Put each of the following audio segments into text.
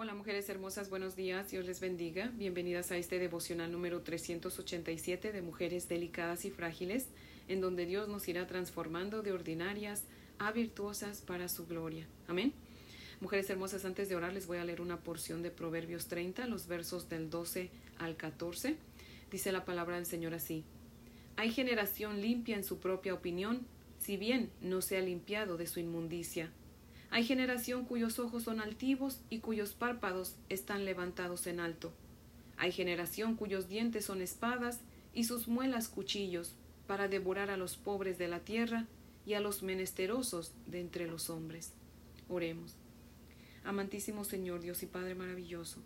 Hola mujeres hermosas, buenos días, Dios les bendiga. Bienvenidas a este devocional número 387 de Mujeres Delicadas y Frágiles, en donde Dios nos irá transformando de ordinarias a virtuosas para su gloria. Amén. Mujeres hermosas, antes de orar les voy a leer una porción de Proverbios 30, los versos del 12 al 14. Dice la palabra del Señor así. Hay generación limpia en su propia opinión, si bien no se ha limpiado de su inmundicia. Hay generación cuyos ojos son altivos y cuyos párpados están levantados en alto. Hay generación cuyos dientes son espadas y sus muelas cuchillos, para devorar a los pobres de la tierra y a los menesterosos de entre los hombres. Oremos. Amantísimo Señor, Dios y Padre maravilloso,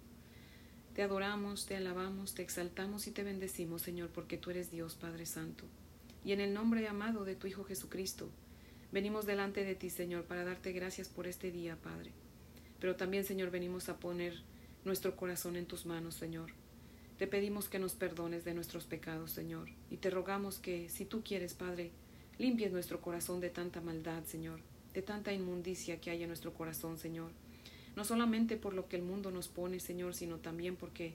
te adoramos, te alabamos, te exaltamos y te bendecimos, Señor, porque tú eres Dios, Padre Santo. Y en el nombre amado de tu Hijo Jesucristo, Venimos delante de ti, Señor, para darte gracias por este día, Padre. Pero también, Señor, venimos a poner nuestro corazón en tus manos, Señor. Te pedimos que nos perdones de nuestros pecados, Señor, y te rogamos que, si tú quieres, Padre, limpies nuestro corazón de tanta maldad, Señor, de tanta inmundicia que hay en nuestro corazón, Señor. No solamente por lo que el mundo nos pone, Señor, sino también porque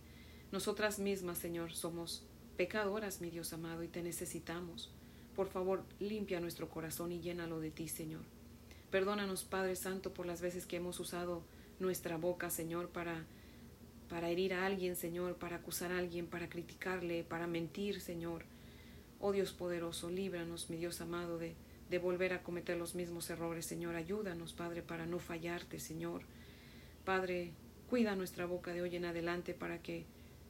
nosotras mismas, Señor, somos pecadoras, mi Dios amado, y te necesitamos. Por favor, limpia nuestro corazón y llénalo de ti, Señor. Perdónanos, Padre Santo, por las veces que hemos usado nuestra boca, Señor, para para herir a alguien, Señor, para acusar a alguien, para criticarle, para mentir, Señor. Oh Dios poderoso, líbranos, mi Dios amado, de, de volver a cometer los mismos errores, Señor. Ayúdanos, Padre, para no fallarte, Señor. Padre, cuida nuestra boca de hoy en adelante para que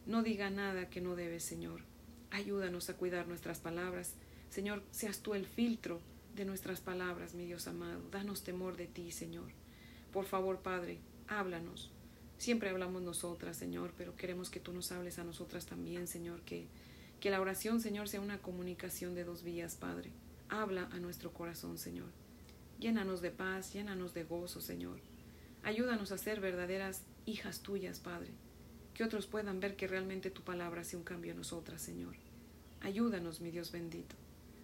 no diga nada que no debe, Señor. Ayúdanos a cuidar nuestras palabras, Señor, seas tú el filtro de nuestras palabras, mi Dios amado. Danos temor de ti, Señor. Por favor, Padre, háblanos. Siempre hablamos nosotras, Señor, pero queremos que tú nos hables a nosotras también, Señor, que, que la oración, Señor, sea una comunicación de dos vías, Padre. Habla a nuestro corazón, Señor. Llénanos de paz, llénanos de gozo, Señor. Ayúdanos a ser verdaderas hijas tuyas, Padre. Que otros puedan ver que realmente tu palabra hace un cambio en nosotras, Señor. Ayúdanos, mi Dios bendito.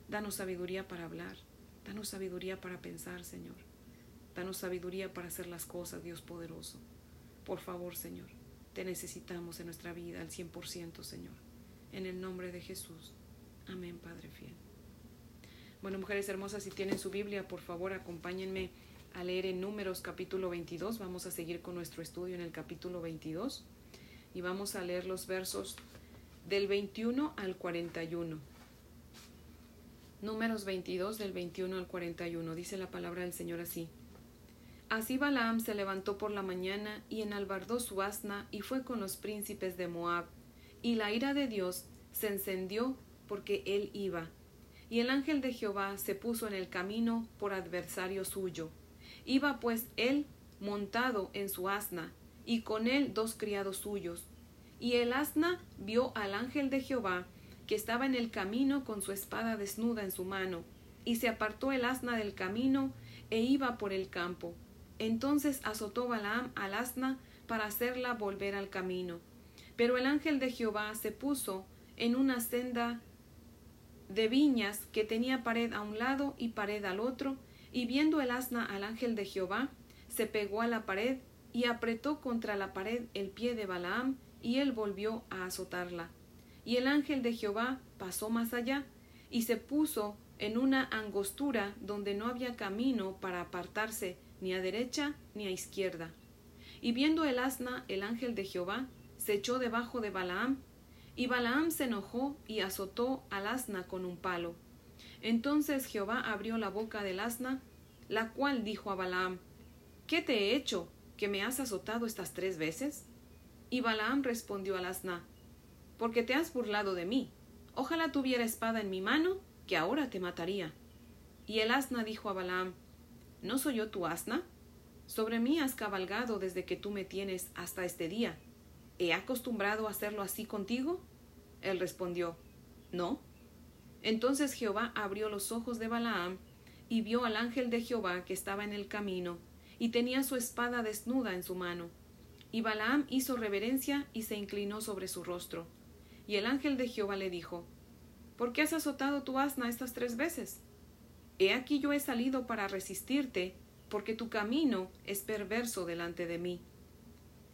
Danos sabiduría para hablar, danos sabiduría para pensar, Señor. Danos sabiduría para hacer las cosas, Dios poderoso. Por favor, Señor, te necesitamos en nuestra vida al cien por ciento, Señor. En el nombre de Jesús. Amén, Padre fiel. Bueno, mujeres hermosas, si tienen su Biblia, por favor, acompáñenme a leer en Números capítulo 22. Vamos a seguir con nuestro estudio en el capítulo 22 y vamos a leer los versos del 21 al 41. Números 22 del 21 al 41. Dice la palabra del Señor así. Así Balaam se levantó por la mañana y enalbardó su asna y fue con los príncipes de Moab. Y la ira de Dios se encendió porque él iba. Y el ángel de Jehová se puso en el camino por adversario suyo. Iba pues él montado en su asna, y con él dos criados suyos. Y el asna vio al ángel de Jehová que estaba en el camino con su espada desnuda en su mano, y se apartó el asna del camino e iba por el campo. Entonces azotó Balaam al asna para hacerla volver al camino. Pero el ángel de Jehová se puso en una senda de viñas que tenía pared a un lado y pared al otro, y viendo el asna al ángel de Jehová, se pegó a la pared y apretó contra la pared el pie de Balaam, y él volvió a azotarla. Y el ángel de Jehová pasó más allá y se puso en una angostura donde no había camino para apartarse ni a derecha ni a izquierda. Y viendo el asna, el ángel de Jehová se echó debajo de Balaam, y Balaam se enojó y azotó al asna con un palo. Entonces Jehová abrió la boca del asna, la cual dijo a Balaam, ¿Qué te he hecho, que me has azotado estas tres veces? Y Balaam respondió al asna, porque te has burlado de mí. Ojalá tuviera espada en mi mano, que ahora te mataría. Y el asna dijo a Balaam, ¿No soy yo tu asna? Sobre mí has cabalgado desde que tú me tienes hasta este día. ¿He acostumbrado a hacerlo así contigo? Él respondió, No. Entonces Jehová abrió los ojos de Balaam y vio al ángel de Jehová que estaba en el camino y tenía su espada desnuda en su mano. Y Balaam hizo reverencia y se inclinó sobre su rostro. Y el ángel de Jehová le dijo, ¿Por qué has azotado tu asna estas tres veces? He aquí yo he salido para resistirte, porque tu camino es perverso delante de mí.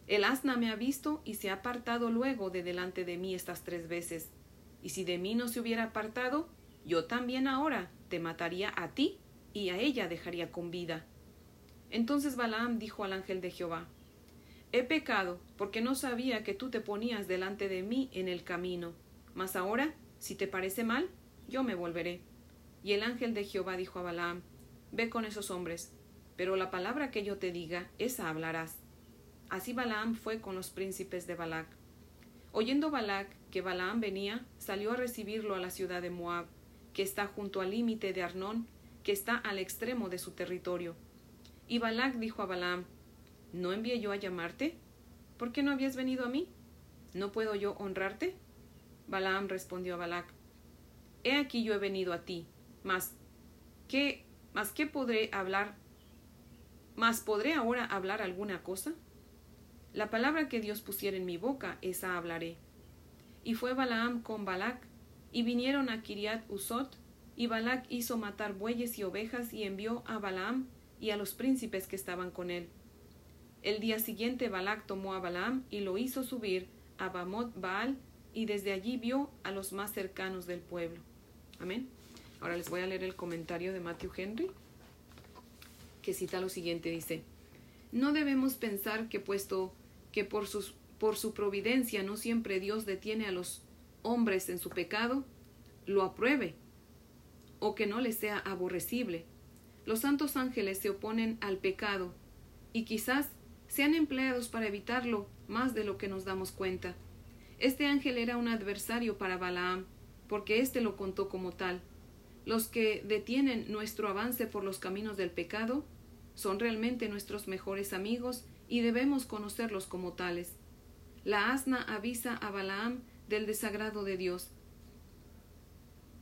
El asna me ha visto y se ha apartado luego de delante de mí estas tres veces. Y si de mí no se hubiera apartado, yo también ahora te mataría a ti y a ella dejaría con vida. Entonces Balaam dijo al ángel de Jehová, He pecado, porque no sabía que tú te ponías delante de mí en el camino. Mas ahora, si te parece mal, yo me volveré. Y el ángel de Jehová dijo a Balaam, Ve con esos hombres, pero la palabra que yo te diga, esa hablarás. Así Balaam fue con los príncipes de Balac. Oyendo Balac que Balaam venía, salió a recibirlo a la ciudad de Moab, que está junto al límite de Arnón, que está al extremo de su territorio. Y Balac dijo a Balaam, ¿No envié yo a llamarte? ¿Por qué no habías venido a mí? ¿No puedo yo honrarte? Balaam respondió a Balac, He aquí yo he venido a ti, mas ¿qué, mas qué podré hablar? ¿Mas podré ahora hablar alguna cosa? La palabra que Dios pusiera en mi boca, esa hablaré. Y fue Balaam con Balac, y vinieron a Kiriat Usot, y Balac hizo matar bueyes y ovejas, y envió a Balaam y a los príncipes que estaban con él. El día siguiente Balac tomó a Balaam y lo hizo subir a Bamot Baal, y desde allí vio a los más cercanos del pueblo. Amén. Ahora les voy a leer el comentario de Matthew Henry, que cita lo siguiente, dice, no debemos pensar que puesto que por, por su providencia no siempre Dios detiene a los hombres en su pecado, lo apruebe o que no le sea aborrecible. Los santos ángeles se oponen al pecado y quizás sean empleados para evitarlo más de lo que nos damos cuenta. Este ángel era un adversario para Balaam, porque éste lo contó como tal. Los que detienen nuestro avance por los caminos del pecado son realmente nuestros mejores amigos y debemos conocerlos como tales. La asna avisa a Balaam del desagrado de Dios.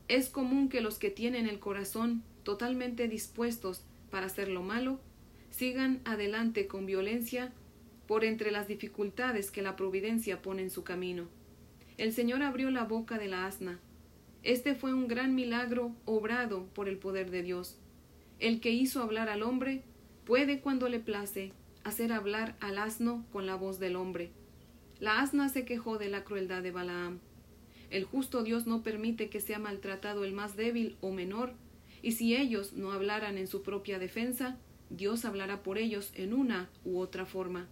Es común que los que tienen el corazón totalmente dispuestos para hacer lo malo sigan adelante con violencia por entre las dificultades que la providencia pone en su camino. El Señor abrió la boca de la asna. Este fue un gran milagro obrado por el poder de Dios. El que hizo hablar al hombre puede, cuando le place, hacer hablar al asno con la voz del hombre. La asna se quejó de la crueldad de Balaam. El justo Dios no permite que sea maltratado el más débil o menor, y si ellos no hablaran en su propia defensa, Dios hablará por ellos en una u otra forma.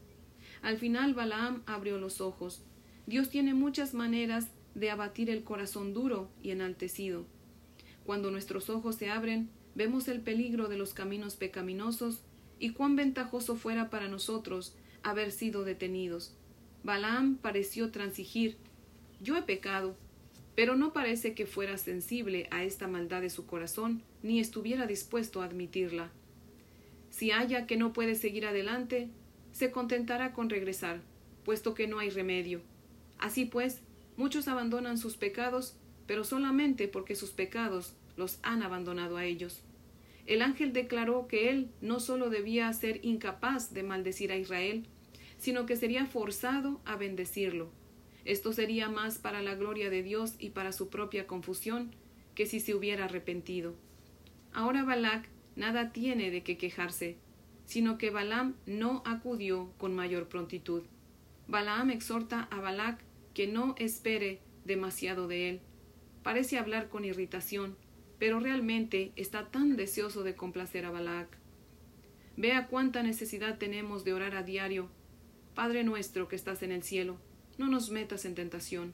Al final Balaam abrió los ojos. Dios tiene muchas maneras de abatir el corazón duro y enaltecido. Cuando nuestros ojos se abren, vemos el peligro de los caminos pecaminosos y cuán ventajoso fuera para nosotros haber sido detenidos. Balaam pareció transigir. Yo he pecado, pero no parece que fuera sensible a esta maldad de su corazón, ni estuviera dispuesto a admitirla. Si halla que no puede seguir adelante, se contentará con regresar, puesto que no hay remedio. Así pues, muchos abandonan sus pecados, pero solamente porque sus pecados los han abandonado a ellos. El ángel declaró que él no solo debía ser incapaz de maldecir a Israel, sino que sería forzado a bendecirlo. Esto sería más para la gloria de Dios y para su propia confusión que si se hubiera arrepentido. Ahora Balac nada tiene de qué quejarse, sino que Balaam no acudió con mayor prontitud. Balaam exhorta a Balac que no espere demasiado de él. Parece hablar con irritación, pero realmente está tan deseoso de complacer a Balac. Vea cuánta necesidad tenemos de orar a diario. Padre nuestro que estás en el cielo, no nos metas en tentación.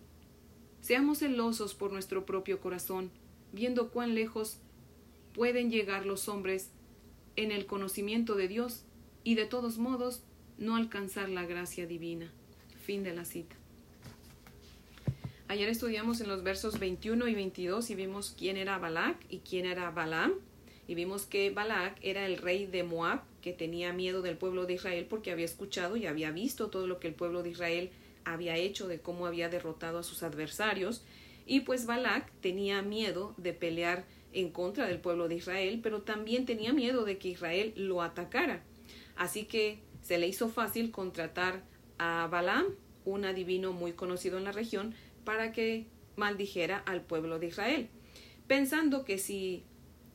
Seamos celosos por nuestro propio corazón, viendo cuán lejos pueden llegar los hombres en el conocimiento de Dios y de todos modos no alcanzar la gracia divina. Fin de la cita. Ayer estudiamos en los versos 21 y 22 y vimos quién era Balac y quién era Balaam. Y vimos que Balac era el rey de Moab, que tenía miedo del pueblo de Israel porque había escuchado y había visto todo lo que el pueblo de Israel había hecho, de cómo había derrotado a sus adversarios. Y pues Balac tenía miedo de pelear en contra del pueblo de Israel, pero también tenía miedo de que Israel lo atacara. Así que se le hizo fácil contratar a Balaam, un adivino muy conocido en la región, para que maldijera al pueblo de Israel, pensando que si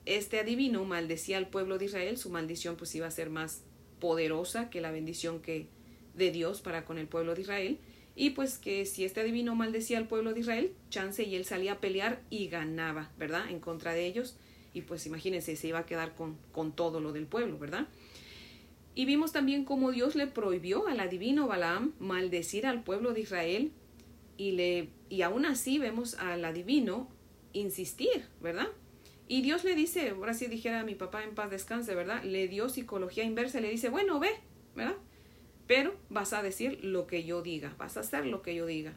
este adivino maldecía al pueblo de Israel, su maldición pues iba a ser más poderosa que la bendición que de Dios para con el pueblo de Israel y pues que si este adivino maldecía al pueblo de Israel, chance y él salía a pelear y ganaba, ¿verdad? En contra de ellos y pues imagínense, se iba a quedar con, con todo lo del pueblo, ¿verdad? Y vimos también cómo Dios le prohibió al adivino Balaam maldecir al pueblo de Israel y, le, y aún así vemos al adivino insistir, ¿verdad? Y Dios le dice, ahora sí dijera a mi papá en paz descanse, ¿verdad? Le dio psicología inversa, le dice, bueno, ve, ¿verdad? Pero vas a decir lo que yo diga, vas a hacer lo que yo diga.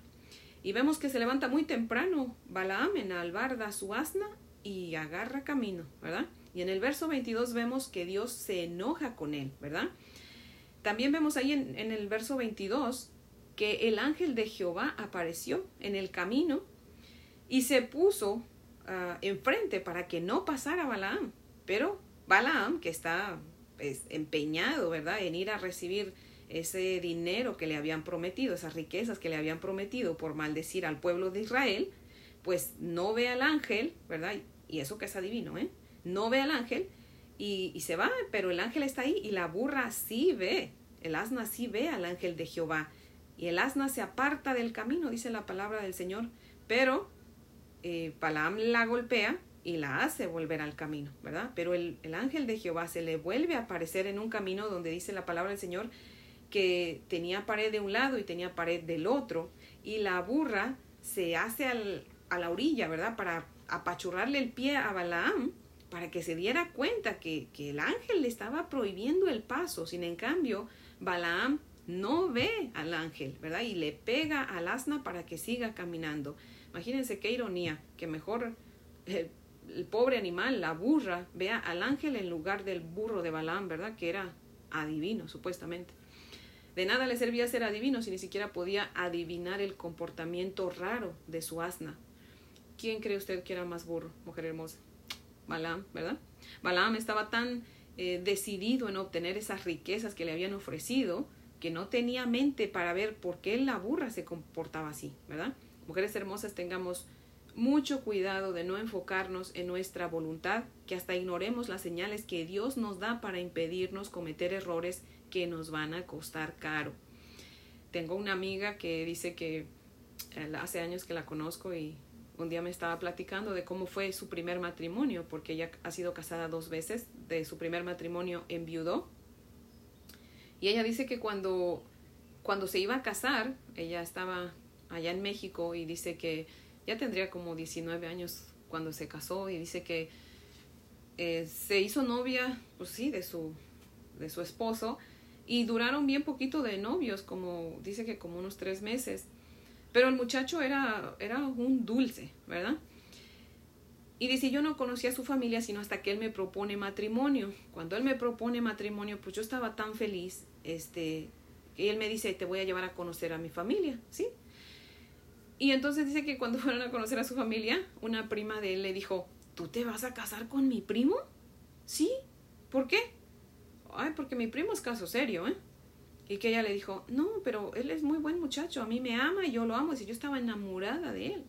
Y vemos que se levanta muy temprano Balaam en albarda su asna y agarra camino, ¿verdad? Y en el verso 22 vemos que Dios se enoja con él, ¿verdad? También vemos ahí en, el verso 22 que el ángel de Jehová apareció en el camino y se puso uh, enfrente para que no pasara Balaam. Pero Balaam, que está pues, empeñado, ¿verdad?, en ir a recibir ese dinero que le habían prometido, esas riquezas que le habían prometido por maldecir al pueblo de Israel, pues no ve al ángel, ¿verdad? Y eso que es adivino, ¿eh? No ve al ángel y, y se va, pero el ángel está ahí y la burra sí ve, el asna sí ve al ángel de Jehová. Y el asna se aparta del camino, dice la palabra del Señor, pero eh, la golpea y la hace volver al camino, ¿verdad? Pero el, el, ángel de Jehová se le vuelve a aparecer en un camino donde dice la palabra del Señor que tenía pared de un lado y tenía pared del otro, y la burra se hace al, a la orilla, ¿verdad? Para apachurrarle el pie a Balaam, para que se diera cuenta que, que el ángel le estaba prohibiendo el paso. Sin en cambio, Balaam no ve al ángel, ¿verdad? Y le pega al asna para que siga caminando. Imagínense qué ironía, que mejor el, el, pobre animal, la burra, vea al ángel en lugar del burro de Balaam, ¿verdad? Que era adivino, supuestamente. De nada le servía ser adivino si ni siquiera podía adivinar el comportamiento raro de su asna. ¿Quién cree usted que era más burro, mujer hermosa? Balaam, ¿verdad? Balaam estaba tan eh, decidido en obtener esas riquezas que le habían ofrecido que no tenía mente para ver por qué la burra se comportaba así, ¿verdad? Mujeres hermosas, tengamos mucho cuidado de no enfocarnos en nuestra voluntad, que hasta ignoremos las señales que Dios nos da para impedirnos cometer errores que nos van a costar caro. Tengo una amiga que dice que eh, hace años que la conozco y un día me estaba platicando de cómo fue su primer matrimonio, porque ella ha sido casada dos veces, de su primer matrimonio enviudó y ella dice que cuando, cuando se iba a casar, ella estaba allá en México y dice que ya tendría como 19 años cuando se casó y dice que eh, se hizo novia, pues sí, de su, de su esposo y duraron bien poquito de novios, como dice que como unos tres meses. Pero el muchacho era, era un dulce, ¿verdad? Y dice, yo no conocía a su familia sino hasta que él me propone matrimonio. Cuando él me propone matrimonio, pues yo estaba tan feliz, este, y él me dice, te voy a llevar a conocer a mi familia, ¿sí? Y entonces dice que cuando fueron a conocer a su familia, una prima de él le dijo, ¿tú te vas a casar con mi primo? Sí, ¿por qué? Ay, porque mi primo es caso serio, ¿eh? Y que ella le dijo, no, pero él es muy buen muchacho, a mí me ama y yo lo amo, y yo estaba enamorada de él.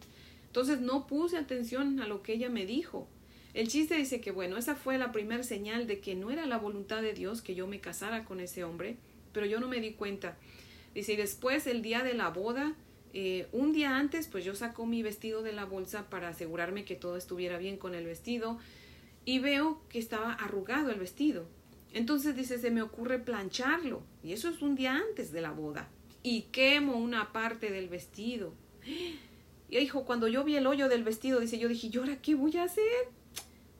Entonces no puse atención a lo que ella me dijo. El chiste dice que, bueno, esa fue la primera señal de que no era la voluntad de Dios que yo me casara con ese hombre, pero yo no me di cuenta. Dice, y después el día de la boda, eh, un día antes, pues yo saco mi vestido de la bolsa para asegurarme que todo estuviera bien con el vestido y veo que estaba arrugado el vestido. Entonces dice, se me ocurre plancharlo y eso es un día antes de la boda y quemo una parte del vestido. Y dijo, cuando yo vi el hoyo del vestido, dice, yo dije, ¿y ahora qué voy a hacer?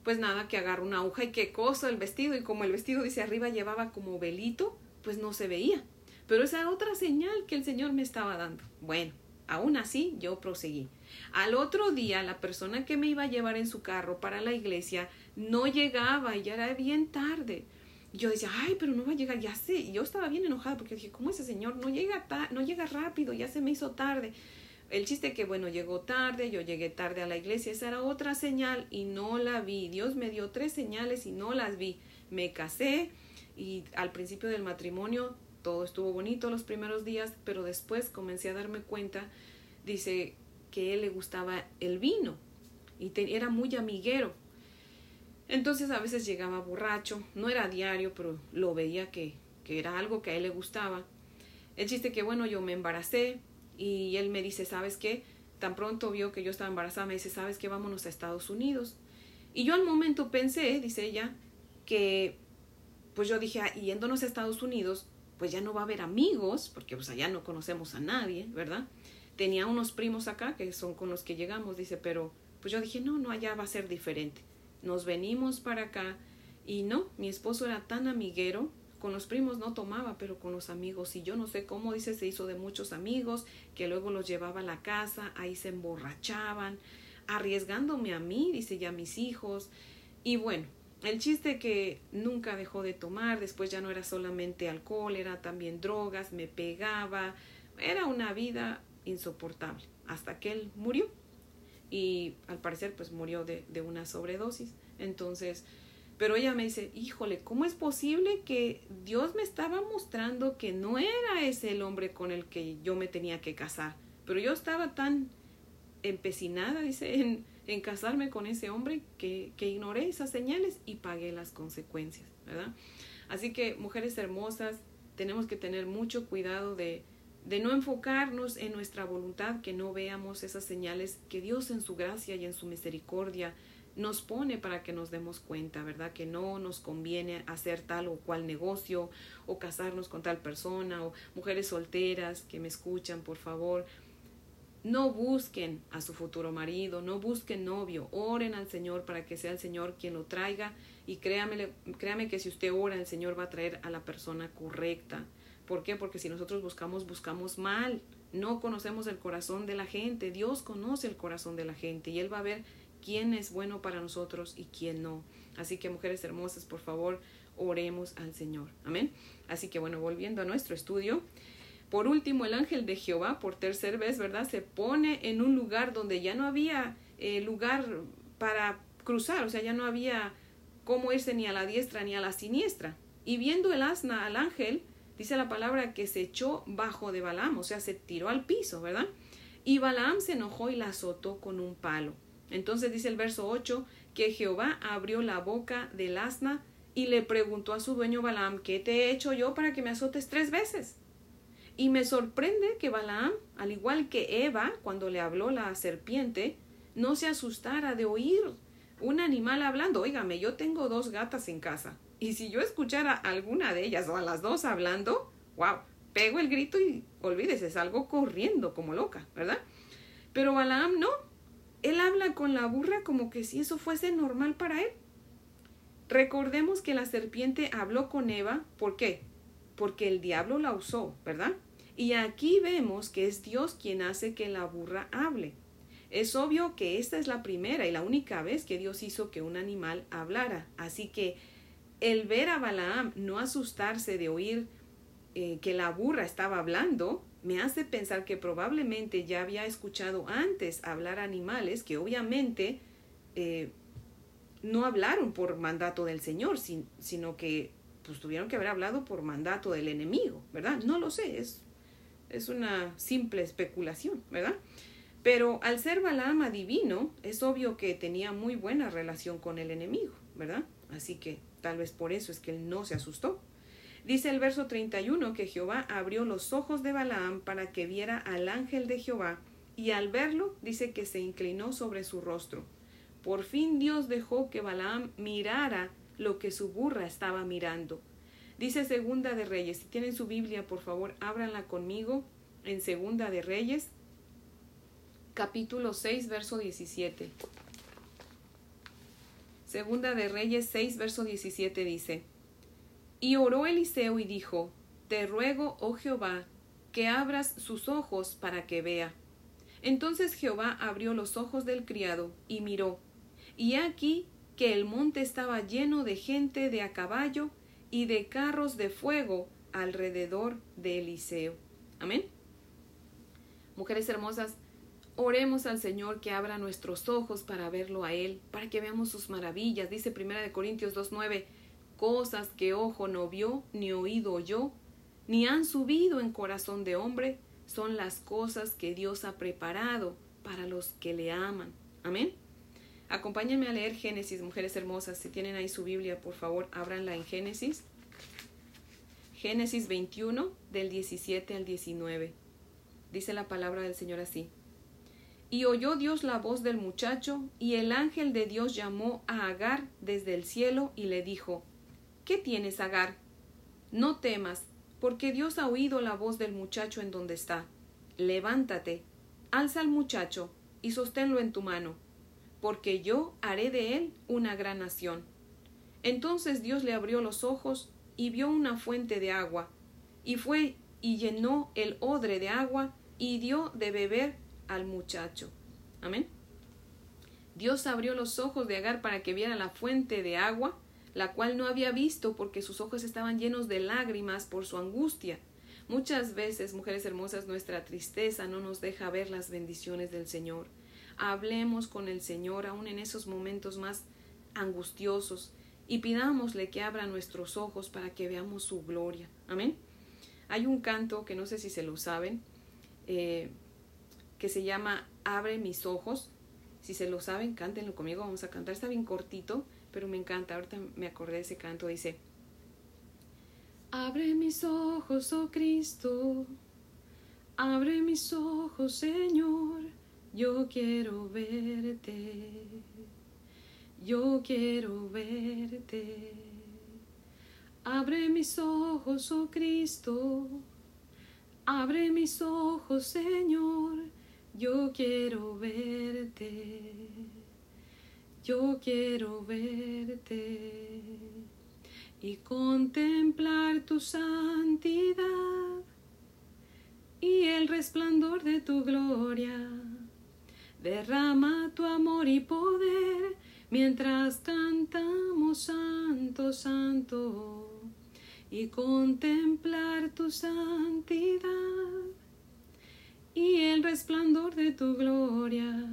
Pues nada, que agarro una aguja y que coso el vestido. Y como el vestido, dice, arriba llevaba como velito, pues no se veía. Pero esa era otra señal que el Señor me estaba dando. Bueno, aún así yo proseguí. Al otro día, la persona que me iba a llevar en su carro para la iglesia no llegaba y ya era bien tarde. Yo decía, ay, pero no va a llegar, ya sé. Y yo estaba bien enojada porque dije, ¿cómo ese señor no llega, no llega rápido? Ya se me hizo tarde. El chiste que, bueno, llegó tarde, yo llegué tarde a la iglesia, esa era otra señal y no la vi. Dios me dio tres señales y no las vi. Me casé y al principio del matrimonio todo estuvo bonito los primeros días, pero después comencé a darme cuenta, dice que él le gustaba el vino y era muy amiguero. Entonces a veces llegaba borracho, no era diario, pero lo veía que, que era algo que a él le gustaba. El chiste que, bueno, yo me embaracé y él me dice, ¿sabes qué? Tan pronto vio que yo estaba embarazada, me dice, ¿sabes qué? Vámonos a Estados Unidos. Y yo al momento pensé, dice ella, que pues yo dije, ah, yéndonos a Estados Unidos, pues ya no va a haber amigos, porque pues allá no conocemos a nadie, ¿verdad? Tenía unos primos acá que son con los que llegamos, dice, pero pues yo dije, no, no, allá va a ser diferente. Nos venimos para acá y no, mi esposo era tan amiguero, con los primos no tomaba, pero con los amigos, y yo no sé cómo, dice, se hizo de muchos amigos, que luego los llevaba a la casa, ahí se emborrachaban, arriesgándome a mí, dice, ya mis hijos, y bueno, el chiste que nunca dejó de tomar, después ya no era solamente alcohol, era también drogas, me pegaba, era una vida insoportable, hasta que él murió. Y al parecer pues murió de, de una sobredosis. Entonces, pero ella me dice, híjole, ¿cómo es posible que Dios me estaba mostrando que no era ese el hombre con el que yo me tenía que casar? Pero yo estaba tan empecinada, dice, en, en casarme con ese hombre que, que ignoré esas señales y pagué las consecuencias, ¿verdad? Así que, mujeres hermosas, tenemos que tener mucho cuidado de, de no enfocarnos en nuestra voluntad, que no veamos esas señales que Dios en su gracia y en su misericordia nos pone para que nos demos cuenta, ¿verdad? Que no nos conviene hacer tal o cual negocio o casarnos con tal persona o mujeres solteras que me escuchan, por favor, no busquen a su futuro marido, no busquen novio, oren al Señor para que sea el Señor quien lo traiga y créame, créame que si usted ora, el Señor va a traer a la persona correcta. ¿Por qué? Porque si nosotros buscamos, buscamos mal. No conocemos el corazón de la gente. Dios conoce el corazón de la gente y Él va a ver quién es bueno para nosotros y quién no. Así que mujeres hermosas, por favor, oremos al Señor. Amén. Así que bueno, volviendo a nuestro estudio. Por último, el ángel de Jehová, por tercera vez, ¿verdad? Se pone en un lugar donde ya no había eh, lugar para cruzar, o sea, ya no había cómo irse ni a la diestra ni a la siniestra. Y viendo el asna al ángel, dice la palabra que se echó bajo de Balaam, o sea, se tiró al piso, ¿verdad? Y Balaam se enojó y la azotó con un palo. Entonces dice el verso 8 que Jehová abrió la boca del asna y le preguntó a su dueño Balaam, ¿qué te he hecho yo para que me azotes tres veces? Y me sorprende que Balaam, al igual que Eva, cuando le habló la serpiente, no se asustara de oír un animal hablando. Óigame, yo tengo dos gatas en casa. Y si yo escuchara alguna de ellas o a las dos hablando, wow, pego el grito y olvídese, salgo corriendo como loca, ¿verdad? Pero Balaam no. Él habla con la burra como que si eso fuese normal para él. Recordemos que la serpiente habló con Eva, ¿por qué? Porque el diablo la usó, ¿verdad? Y aquí vemos que es Dios quien hace que la burra hable. Es obvio que esta es la primera y la única vez que Dios hizo que un animal hablara. Así que el ver a Balaam no asustarse de oír eh, que la burra estaba hablando, me hace pensar que probablemente ya había escuchado antes hablar animales que obviamente eh, no hablaron por mandato del Señor, sino que pues tuvieron que haber hablado por mandato del enemigo, ¿verdad? No lo sé, es es una simple especulación, ¿verdad? Pero al ser Balaam adivino, es obvio que tenía muy buena relación con el enemigo, ¿verdad? Así que tal vez por eso es que él no se asustó. Dice el verso 31 que Jehová abrió los ojos de Balaam para que viera al ángel de Jehová, y al verlo dice que se inclinó sobre su rostro. Por fin Dios dejó que Balaam mirara lo que su burra estaba mirando, Dice Segunda de Reyes. Si tienen su Biblia, por favor, ábranla conmigo en Segunda de Reyes, capítulo 6, verso 17. Segunda de Reyes 6, verso 17 dice, Y oró Eliseo y dijo, Te ruego, oh Jehová, que abras sus ojos para que vea. Entonces Jehová abrió los ojos del criado y miró, y aquí que el monte estaba lleno de gente de a caballo y de carros de fuego alrededor de Eliseo. Amén. Mujeres hermosas, oremos al Señor que abra nuestros ojos para verlo a Él, para que veamos sus maravillas. Dice Primera de Corintios 2.9, cosas que ojo no vio, ni oído yo, ni han subido en corazón de hombre, son las cosas que Dios ha preparado para los que le aman. Amén. Acompáñenme a leer Génesis, mujeres hermosas. Si tienen ahí su Biblia, por favor, ábranla en Génesis. Génesis 21 del 17 al 19. Dice la palabra del Señor así. Y oyó Dios la voz del muchacho, y el ángel de Dios llamó a Agar desde el cielo y le dijo, ¿Qué tienes, Agar? No temas, porque Dios ha oído la voz del muchacho en donde está. Levántate, alza al muchacho y sosténlo en tu mano, porque yo haré de él una gran nación. Entonces Dios le abrió los ojos y vio una fuente de agua, y fue y llenó el odre de agua y dio de beber al muchacho. Amén. Dios abrió los ojos de Agar para que viera la fuente de agua, la cual no había visto porque sus ojos estaban llenos de lágrimas por su angustia. Muchas veces, mujeres hermosas, nuestra tristeza no nos deja ver las bendiciones del Señor. Hablemos con el Señor aún en esos momentos más angustiosos y pidámosle que abra nuestros ojos para que veamos su gloria. Amén. Hay un canto que no sé si se lo saben, eh, que se llama Abre mis ojos. Si se lo saben, cántenlo conmigo, vamos a cantar. Está bien cortito, pero me encanta. Ahorita me acordé de ese canto. Dice, Abre mis ojos, oh Cristo. Abre mis ojos, Señor. Yo quiero verte. Yo quiero verte. Abre mis ojos, oh Cristo. Abre mis ojos, Señor yo quiero verte, yo quiero verte. Y contemplar tu santidad y el resplandor de tu gloria. Derrama tu amor y poder mientras cantamos santo, santo. Y contemplar tu santidad y el resplandor de tu gloria.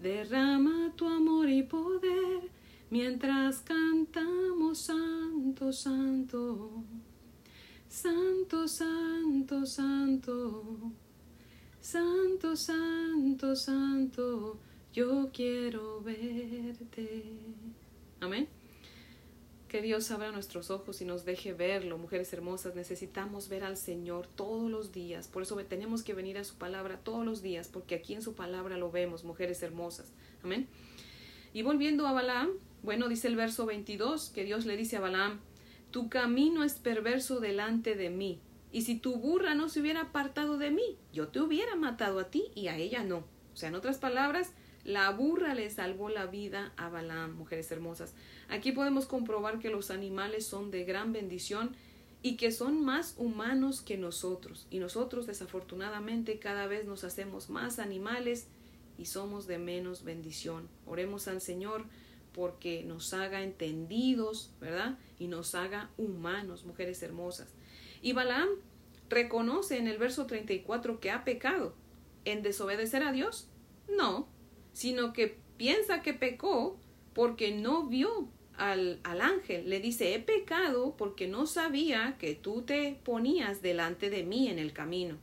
Derrama tu amor y poder mientras cantamos santo, santo, santo, santo, santo, santo, santo, santo, yo quiero verte. Amén. Que Dios abra nuestros ojos y nos deje verlo, mujeres hermosas. Necesitamos ver al Señor todos los días. Por eso tenemos que venir a su palabra todos los días, porque aquí en su palabra lo vemos, mujeres hermosas. Amén. Y volviendo a Balaam, bueno, dice el verso 22 que Dios le dice a Balaam, tu camino es perverso delante de mí. Y si tu burra no se hubiera apartado de mí, yo te hubiera matado a ti y a ella no. O sea, en otras palabras, la burra le salvó la vida a Balaam, mujeres hermosas. Aquí podemos comprobar que los animales son de gran bendición y que son más humanos que nosotros. Y nosotros desafortunadamente cada vez nos hacemos más animales y somos de menos bendición. Oremos al Señor porque nos haga entendidos, ¿verdad? Y nos haga humanos, mujeres hermosas. Y Balaam reconoce en el verso 34 que ha pecado en desobedecer a Dios. No, sino que piensa que pecó porque no vio al, al, ángel. Le dice, he pecado porque no sabía que tú te ponías delante de mí en el camino.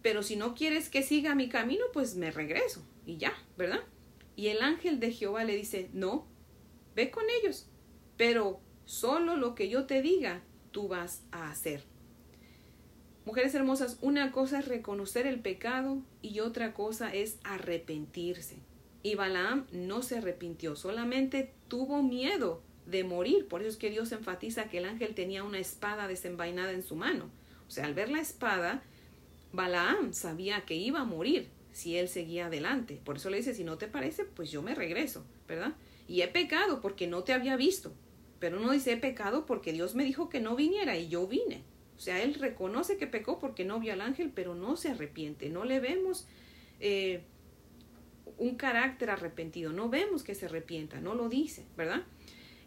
Pero si no quieres que siga mi camino, pues me regreso y ya, ¿verdad? Y el ángel de Jehová le dice, no, ve con ellos, pero solo lo que yo te diga, tú vas a hacer. Mujeres hermosas, una cosa es reconocer el pecado y otra cosa es arrepentirse. Y Balaam no se arrepintió, solamente tuvo miedo de morir. Por eso es que Dios enfatiza que el ángel tenía una espada desenvainada en su mano. O sea, al ver la espada, Balaam sabía que iba a morir si él seguía adelante. Por eso le dice, si no te parece, pues yo me regreso, ¿verdad? Y he pecado porque no te había visto. Pero no dice he pecado porque Dios me dijo que no viniera y yo vine. O sea, él reconoce que pecó porque no vio al ángel, pero no se arrepiente. No le vemos eh, un carácter arrepentido. No vemos que se arrepienta, no lo dice, ¿verdad?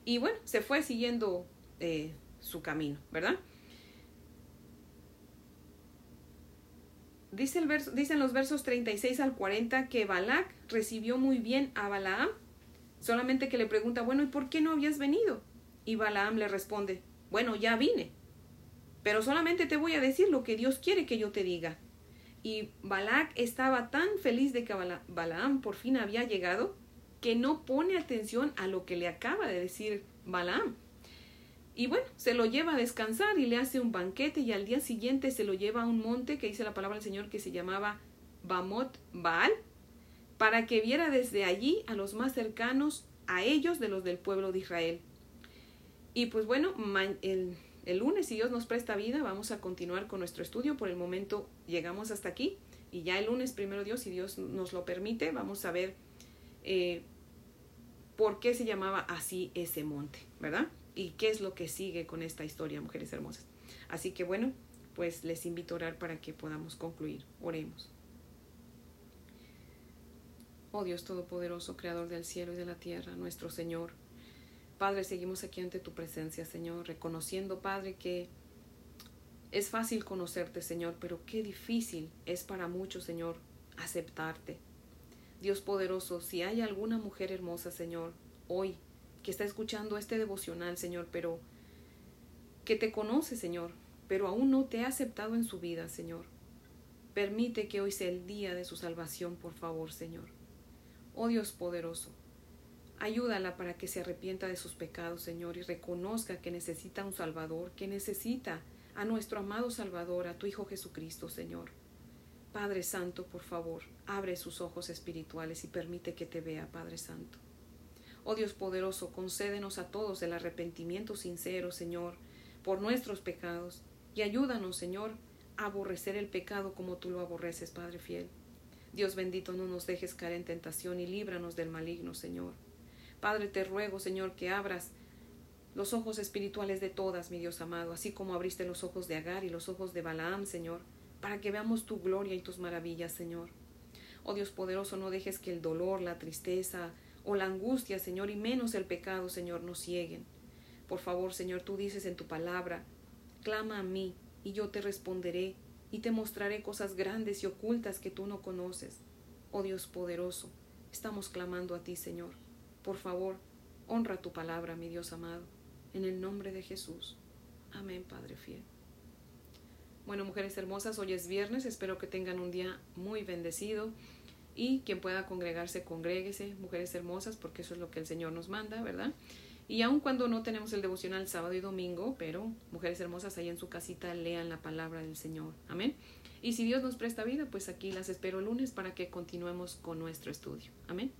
Y bueno, se fue siguiendo eh, su camino, ¿verdad? Dice el verso, dicen los versos 36 al 40 que Balak recibió muy bien a Balaam, solamente que le pregunta, bueno, ¿y por qué no habías venido? Y Balaam le responde, bueno, ya vine, pero solamente te voy a decir lo que Dios quiere que yo te diga. Y Balak estaba tan feliz de que Balaam por fin había llegado que no pone atención a lo que le acaba de decir Balaam. Y bueno, se lo lleva a descansar y le hace un banquete y al día siguiente se lo lleva a un monte que dice la palabra del Señor que se llamaba Bamot Baal, para que viera desde allí a los más cercanos a ellos de los del pueblo de Israel. Y pues bueno, el, el lunes, si Dios nos presta vida, vamos a continuar con nuestro estudio. Por el momento llegamos hasta aquí y ya el lunes, primero Dios, si Dios nos lo permite, vamos a ver eh, por qué se llamaba así ese monte, ¿verdad? Y qué es lo que sigue con esta historia, mujeres hermosas. Así que bueno, pues les invito a orar para que podamos concluir. Oremos. Oh Dios Todopoderoso, Creador del cielo y de la tierra, nuestro Señor. Padre, seguimos aquí ante tu presencia, Señor, reconociendo, Padre, que es fácil conocerte, Señor, pero qué difícil es para muchos, Señor, aceptarte. Dios poderoso, si hay alguna mujer hermosa, Señor, hoy, que está escuchando este devocional, Señor, pero que te conoce, Señor, pero aún no te ha aceptado en su vida, Señor. Permite que hoy sea el día de su salvación, por favor, Señor. Oh Dios poderoso, Ayúdala para que se arrepienta de sus pecados, Señor, y reconozca que necesita un Salvador, que necesita a nuestro amado Salvador, a tu Hijo Jesucristo, Señor. Padre Santo, por favor, abre sus ojos espirituales y permite que te vea, Padre Santo. Oh Dios poderoso, concédenos a todos el arrepentimiento sincero, Señor, por nuestros pecados, y ayúdanos, Señor, a aborrecer el pecado como tú lo aborreces, Padre fiel. Dios bendito, no nos dejes caer en tentación y líbranos del maligno, Señor. Padre, te ruego, Señor, que abras los ojos espirituales de todas, mi Dios amado, así como abriste los ojos de Agar y los ojos de Balaam, Señor, para que veamos tu gloria y tus maravillas, Señor. Oh Dios poderoso, no dejes que el dolor, la tristeza o la angustia, Señor, y menos el pecado, Señor, nos cieguen. Por favor, Señor, tú dices en tu palabra, clama a mí y yo te responderé y te mostraré cosas grandes y ocultas que tú no conoces. Oh Dios poderoso, estamos clamando a ti, Señor. Por favor, honra tu palabra, mi Dios amado, en el nombre de Jesús. Amén, Padre fiel. Bueno, mujeres hermosas, hoy es viernes, espero que tengan un día muy bendecido y quien pueda congregarse, congréguese, mujeres hermosas, porque eso es lo que el Señor nos manda, ¿verdad? Y aun cuando no tenemos el devocional sábado y domingo, pero mujeres hermosas ahí en su casita lean la palabra del Señor. Amén. Y si Dios nos presta vida, pues aquí las espero lunes para que continuemos con nuestro estudio. Amén.